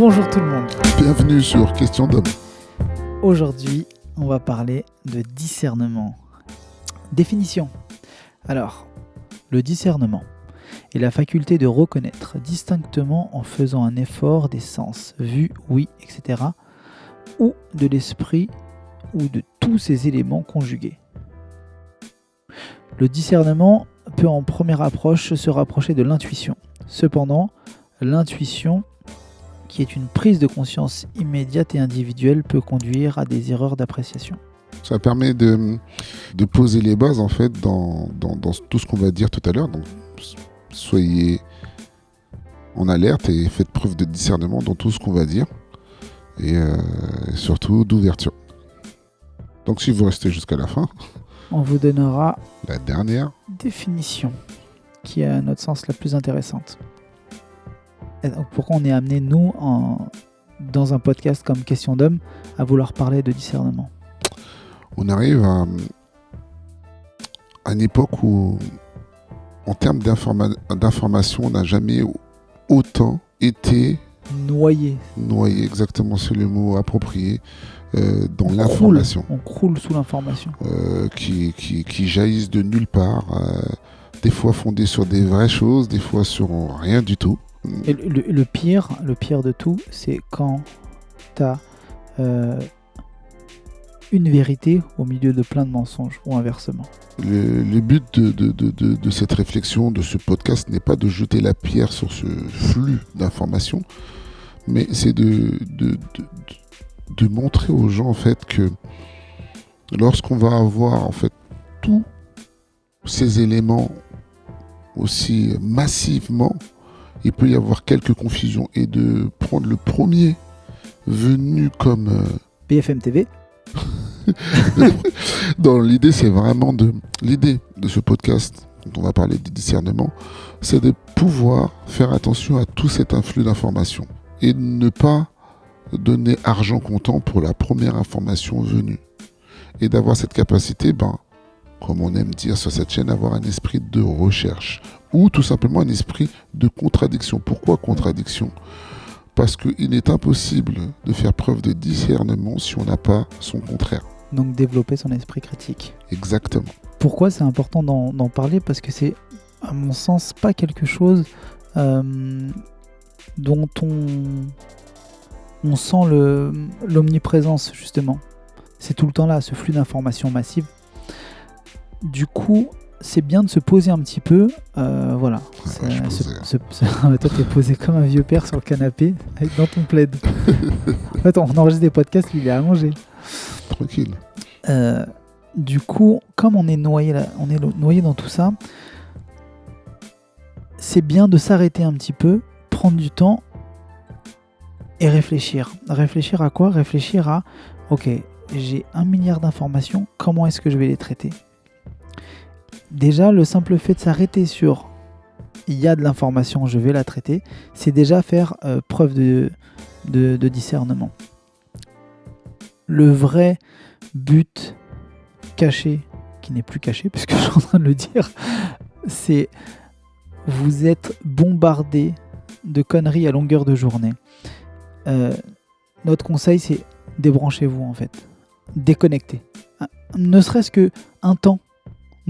Bonjour tout le monde. Bienvenue sur Question d'homme. Aujourd'hui, on va parler de discernement. Définition. Alors, le discernement est la faculté de reconnaître distinctement en faisant un effort des sens, vue, oui, etc., ou de l'esprit ou de tous ces éléments conjugués. Le discernement peut en première approche se rapprocher de l'intuition. Cependant, l'intuition, qui est une prise de conscience immédiate et individuelle, peut conduire à des erreurs d'appréciation. Ça permet de, de, poser les bases en fait dans, dans, dans tout ce qu'on va dire tout à l'heure. Donc soyez en alerte et faites preuve de discernement dans tout ce qu'on va dire. Et euh, surtout d'ouverture. Donc si vous restez jusqu'à la fin, on vous donnera la dernière définition qui est à notre sens la plus intéressante. Pourquoi on est amené, nous, en, dans un podcast comme Question d'homme, à vouloir parler de discernement? On arrive à, à une époque où, en termes d'information, on n'a jamais autant été noyé. Noyé, exactement, c'est le mot approprié. Euh, dans l'information. On croule sous l'information. Euh, qui, qui, qui, jaillissent de nulle part, euh, des fois fondées sur des vraies choses, des fois sur rien du tout. Le, pire, le pire de tout, c'est quand tu as une vérité au milieu de plein de mensonges, ou inversement. Le, but de, cette réflexion, de ce podcast, n'est pas de jeter la pierre sur ce flux d'informations, mais c'est de, montrer aux gens que lorsqu'on va avoir en fait tous ces éléments aussi massivement, il peut y avoir quelques confusions et de prendre le premier venu comme euh, BFM TV. Dans l'idée, c'est vraiment de l'idée de ce podcast dont on va parler du discernement, c'est de pouvoir faire attention à tout cet influx d'informations et ne pas donner argent comptant pour la première information venue. Et d'avoir cette capacité, ben, comme on aime dire sur cette chaîne, avoir un esprit de recherche. Ou tout simplement un esprit de contradiction. Pourquoi contradiction? Parce qu'il est impossible de faire preuve de discernement si on n'a pas son contraire. Donc développer son esprit critique. Exactement. Pourquoi c'est important d'en parler? Parce que c'est, à mon sens, pas quelque chose euh, dont on on sent l'omniprésence justement. C'est tout le temps là, ce flux d'informations massives. Du coup, c'est bien de se poser un petit peu. Euh, voilà. toi, t'es posé comme un vieux père sur le canapé dans ton plaid. en fait, on enregistre des podcasts, lui, il est allongé. Tranquille. Euh, du coup, comme on est noyé, là, on est noyé dans tout ça, c'est bien de s'arrêter un petit peu, prendre du temps et réfléchir. Réfléchir à quoi? Réfléchir à, ok, j'ai un milliard d'informations, comment est-ce que je vais les traiter? Déjà, le simple fait de s'arrêter sur il y a de l'information, je vais la traiter, c'est déjà faire euh, preuve de, discernement. Le vrai but caché, qui n'est plus caché puisque je suis en train de le dire, c'est vous êtes bombardé de conneries à longueur de journée. Euh, notre conseil, c'est débranchez-vous en fait. Déconnectez. Ne serait-ce que un temps.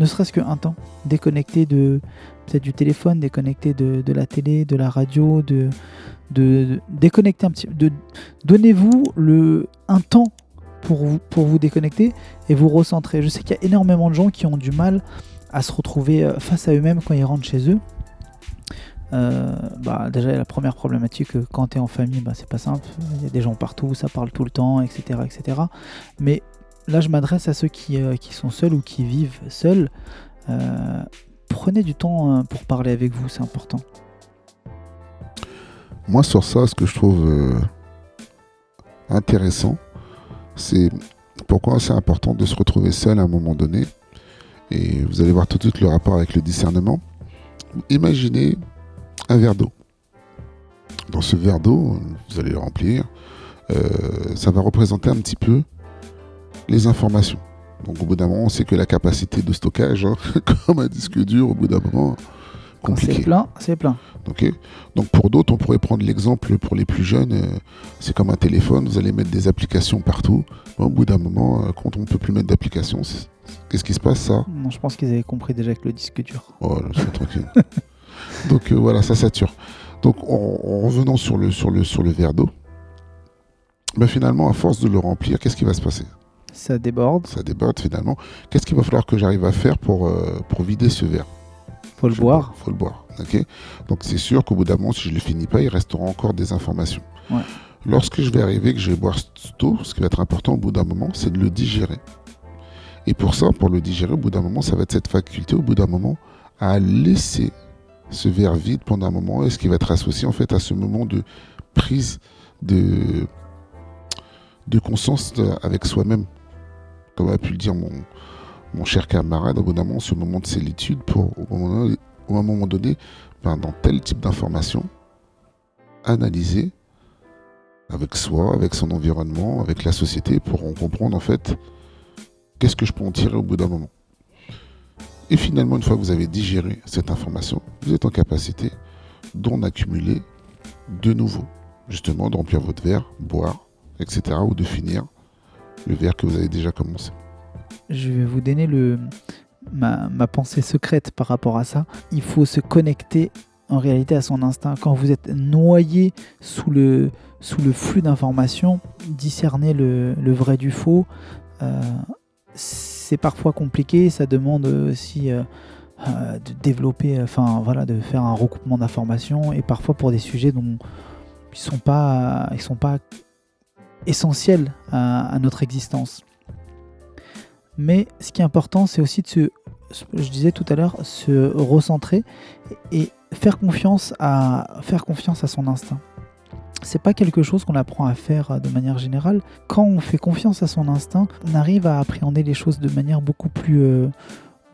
Ne serait-ce que un temps. Déconnectez de peut-être du téléphone, déconnectez de, de, la télé, de la radio, de, de, déconnecter un petit de donnez-vous le un temps pour vous, pour vous déconnecter et vous recentrer. Je sais qu'il y a énormément de gens qui ont du mal à se retrouver euh, face à eux-mêmes quand ils rentrent chez eux. Euh, bah, déjà, la première problématique, euh, quand tu es en famille, bah, c'est pas simple. Il y a des gens partout, ça parle tout le temps, etc. etc. Mais là, je m'adresse à ceux qui, euh, qui, sont seuls ou qui vivent seuls. prenez du temps pour parler avec vous, c'est important. Moi, sur ça, ce que je trouve intéressant, c'est pourquoi c'est important de se retrouver seul à un moment donné. Et vous allez voir tout de suite le rapport avec le discernement. Imaginez un verre d'eau. Dans ce verre d'eau, vous allez le remplir, euh, ça va représenter un petit peu les informations. Donc au bout d'un moment, on sait que la capacité de stockage, hein, comme un disque dur, au bout d'un moment, Quand c'est compliqué. plein, c'est plein. Ok Donc pour d'autres, on pourrait prendre l'exemple pour les plus jeunes, euh, c'est comme un téléphone, vous allez mettre des applications partout. Au bout d'un moment, euh, quand on ne peut plus mettre d'applications, qu'est-ce qui se passe ça? Non, je pense qu'ils avaient compris déjà avec le disque dur. Oh, là, sois tranquille. Donc euh, voilà, ça sature. Donc en, en revenant sur le, sur le, sur le verre d'eau, ben, finalement, à force de le remplir, qu'est-ce qui va se passer? Ça déborde, Ça déborde finalement. Qu'est-ce qu'il va falloir que j'arrive à faire pour, euh, pour vider ce verre? Faut le Je boire. pas, faut le boire. ok? Donc c'est sûr qu'au bout d'un moment, si je ne le finis pas, il restera encore des informations. Ouais. Lorsque je vais arriver, que je vais boire eau, ce qui va être important au bout d'un moment, c'est de le digérer. Et pour ça, pour le digérer, au bout d'un moment, ça va être cette faculté, au bout d'un moment, à laisser ce verre vide pendant un moment, et ce qui va être associé en fait à ce moment de prise de, de conscience de- avec soi-même. Comme a pu le dire mon, cher camarade, au bout d'un moment, ce moment de solitude pour, au moment donné, moment donné ben, dans tel type d'information, analyser avec soi, avec son environnement, avec la société, pour en comprendre en fait qu'est-ce que je peux en tirer au bout d'un moment. Et finalement, une fois que vous avez digéré cette information, vous êtes en capacité d'en accumuler de nouveau, justement, de remplir votre verre, boire, etc., ou de finir le verre que vous avez déjà commencé. Je vais vous donner le, ma, ma pensée secrète par rapport à ça. Il faut se connecter en réalité à son instinct. Quand vous êtes noyé sous le, sous le flux d'informations, discerner le, le vrai du faux, euh, c'est parfois compliqué. Ça demande aussi euh, euh, de développer, enfin voilà, de faire un recoupement d'informations et parfois pour des sujets dont ils sont pas, ils sont pas essentiels à, à notre existence. Mais ce qui est important, c'est aussi de se, je disais tout à l'heure, se recentrer et faire confiance à, faire confiance à son instinct. C'est pas quelque chose qu'on apprend à faire de manière générale. Quand on fait confiance à son instinct, on arrive à appréhender les choses de manière beaucoup plus, euh,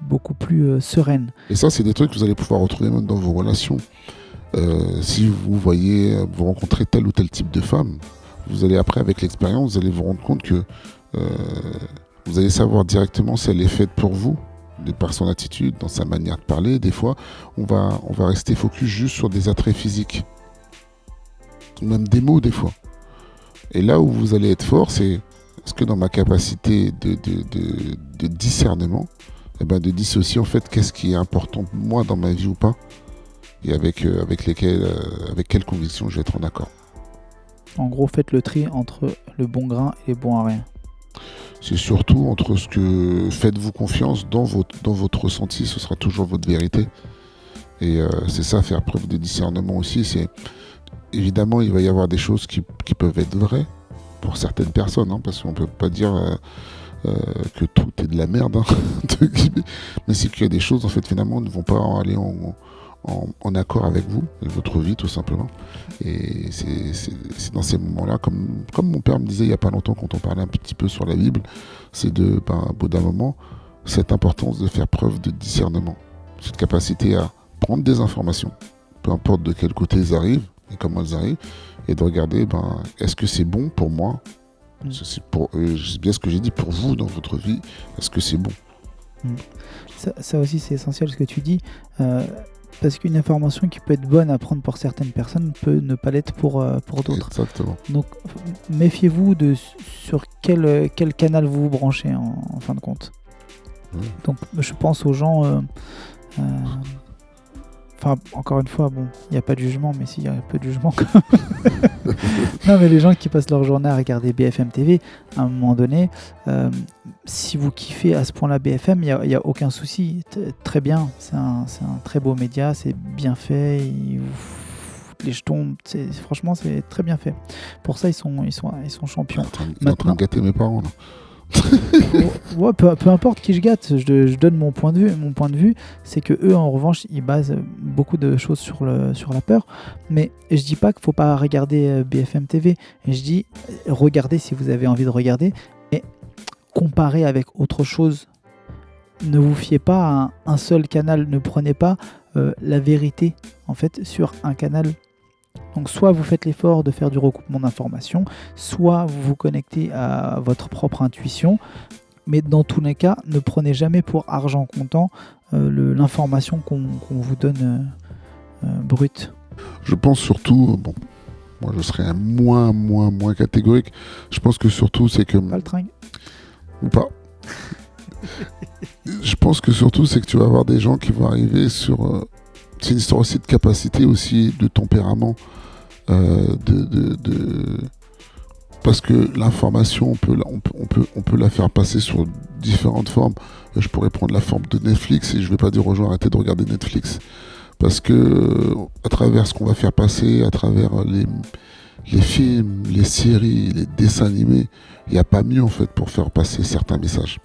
beaucoup plus euh, sereine. Et ça, c'est des trucs que vous allez pouvoir retrouver même dans vos relations. Euh, si vous voyez, vous rencontrez tel ou tel type de femme, vous allez après, avec l'expérience, vous allez vous rendre compte que euh, vous allez savoir directement si elle est faite pour vous, de par son attitude, dans sa manière de parler. Des fois, on va, on va rester focus juste sur des attraits physiques, même des mots des fois. Et là où vous allez être fort, c'est est-ce que dans ma capacité de, de, de, discernement, eh ben, de dissocier en fait qu'est-ce qui est important pour moi dans ma vie ou pas, et avec, euh, avec, euh, avec quelles convictions je vais être en accord. En gros, faites le tri entre le bon grain et les bons à rien. C'est surtout entre ce que faites-vous confiance dans votre, dans votre ressenti, ce sera toujours votre vérité. Et euh, c'est ça, faire preuve de discernement aussi. C'est évidemment, il va y avoir des choses qui, qui peuvent être vraies pour certaines personnes, hein, parce qu'on peut pas dire euh, euh, que tout est de la merde. hein. Mais c'est qu'il y a des choses, en fait, finalement, ne vont pas aller en, en accord avec vous, et votre vie, tout simplement. Et c'est dans ces moments-là, comme, comme mon père me disait il n'y a pas longtemps quand on parlait un petit peu sur la Bible, c'est de, ben, au bout d'un moment, cette importance de faire preuve de discernement. Cette capacité à prendre des informations, peu importe de quel côté elles arrivent et comment elles arrivent, et de regarder, ben, est-ce que c'est bon pour moi? Mm. C'est- euh, bien ce que j'ai dit pour vous dans votre vie. Est-ce que c'est bon? Ça, ça aussi, c'est essentiel ce que tu dis. euh, parce qu'une information qui peut être bonne à prendre pour certaines personnes peut ne pas l'être pour, euh, pour d'autres. Exactement. Donc méfiez-vous de sur quel, euh, quel canal vous vous branchez en, en fin de compte. Ouais. Donc je pense aux gens. euh, Enfin, encore une fois, bon, il n'y a pas de jugement, mais s'il y a un peu de jugement. non, mais les gens qui passent leur journée à regarder BFM TV, à un moment donné, euh, si vous kiffez à ce point-là BFM, il n'y a, aucun souci. T- Très bien, c'est un, c'est un très beau média, c'est bien fait. il les jetons, franchement, c'est très bien fait. Pour ça, ils sont, ils sont, ils sont champions. en train, il est en train de gâter mes parents. Là. ouais, peu, importe qui je gâte, je, donne mon point de vue. Mon point de vue, c'est que eux, en revanche, ils basent beaucoup de choses sur, la peur. Mais je dis pas qu'il faut pas regarder euh, BFM TV. Je dis regardez si vous avez envie de regarder, mais comparez avec autre chose. Ne vous fiez pas à un, un seul canal. Ne prenez pas euh, la vérité en fait sur un canal. Donc soit vous faites l'effort de faire du recoupement d'informations, soit vous vous connectez à votre propre intuition. Mais dans tous les cas, ne prenez jamais pour argent comptant euh, l'information qu'on vous donne euh, euh, brute Je pense surtout, bon, moi je serais moins, moins, moins catégorique. Je pense que surtout, c'est que. Pas le tringue Ou pas. je pense que surtout, c'est que tu vas avoir des gens qui vont arriver sur. C'est une histoire aussi de capacité, aussi de tempérament. euh, de, Parce que l'information, on peut, on, peut, on, peut, la faire passer sur différentes formes. Je pourrais prendre la forme de Netflix et je vais pas dire aux gens arrêtez de regarder Netflix. Parce que à travers ce qu'on va faire passer, à travers les, les films, les séries, les dessins animés, il n'y a pas mieux en fait pour faire passer certains messages.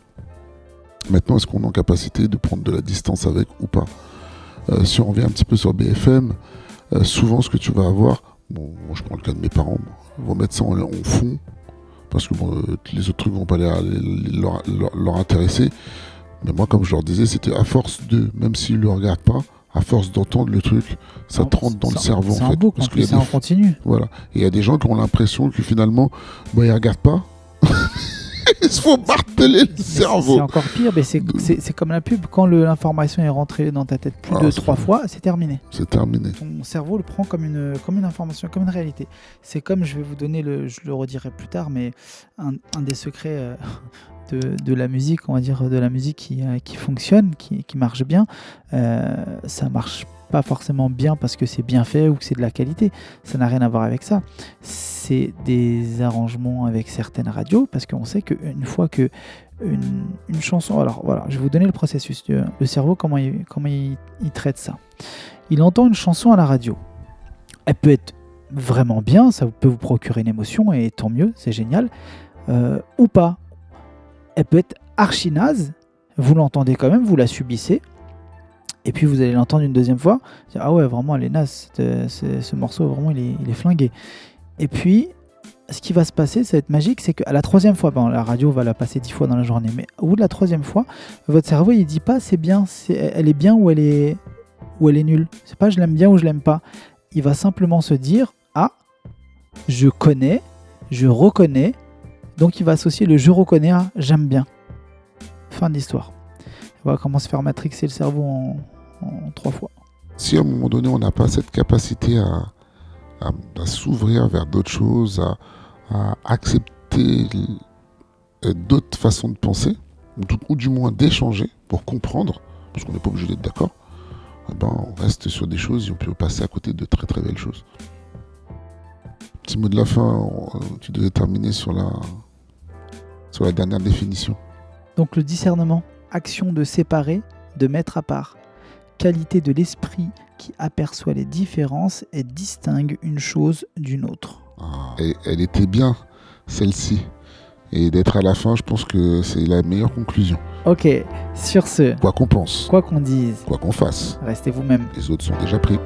Maintenant, est-ce qu'on est en capacité de prendre de la distance avec ou pas? Euh, Si on revient un petit peu sur BFM, euh, souvent ce que tu vas avoir, bon, moi je prends le cas de mes parents, bon, ils vont mettre ça en, en fond, parce que bon, euh, les autres trucs vont pas leur, leur- leur intéresser. Mais moi, comme je leur disais, c'était à force de, même s'ils ne le regardent pas, à force d'entendre le truc, ça te rentre dans le cerveau C'est en fait. boucle, Parce des en continu. voilà. Et il y a des gens qui ont l'impression que finalement, bah, ils regardent pas. Se font marteler le cerveau. C'est encore pire, mais c'est- comme la pub. Quand l'information est rentrée dans ta tête plus Ah, de trois fois, c'est terminé. C'est terminé. Ton cerveau le prend comme une, comme une information, comme une réalité. C'est comme, je vais vous donner, le, je le redirai plus tard, mais un, un des secrets euh, de, de la musique, on va dire, de la musique qui, euh, qui fonctionne, qui, qui marche bien, euh, ça marche pas forcément bien parce que c'est bien fait ou que c'est de la qualité. Ça n'a rien à voir avec ça. C'est des arrangements avec certaines radios parce qu'on sait qu'une fois que une, chanson. Alors voilà, je vais vous donner le processus. Le cerveau, comment il, comment il, il traite ça. Il entend une chanson à la radio. Elle peut être vraiment bien, ça peut vous procurer une émotion et tant mieux, c'est génial. Euh, ou pas. Elle peut être archi naze, vous l'entendez quand même, vous la subissez. Et puis vous allez l'entendre une deuxième fois. Ah ouais, vraiment, elle est naze. cette- ce, ce morceau, vraiment, il est, flingué. Et puis, ce qui va se passer, ça va être magique, c'est qu'à la troisième fois, bon, la radio va la passer dix fois dans la journée, mais au bout de la troisième fois, votre cerveau, il dit pas c'est bien, elle est bien ou elle est, ou elle est nulle. C'est pas je l'aime bien ou je l'aime pas. Il va simplement se dire ah, je connais, je reconnais. Donc il va associer le je reconnais à j'aime bien. Fin de l'histoire. Voilà comment se faire matrixer le cerveau en, en trois fois. Si à un moment donné, on n'a pas cette capacité à, à- à s'ouvrir vers d'autres choses, à, à accepter euh, d'autres façons de penser, ou, tout- ou du moins d'échanger pour comprendre, parce qu'on n'est pas obligé d'être d'accord, eh ben, on reste sur des choses et on peut passer à côté de très très belles choses. Petit mot de la fin, on- tu devais terminer sur la, sur la dernière définition. Donc le discernement, action de séparer, de mettre à part, qualité de l'esprit qui aperçoit les différences et distingue une chose d'une autre. Et elle était bien, celle-ci. Et d'être à la fin, je pense que c'est la meilleure conclusion. Ok, sur ce, Quoi qu'on pense, quoi qu'on dise, quoi qu'on fasse, restez vous-même. les autres sont déjà pris.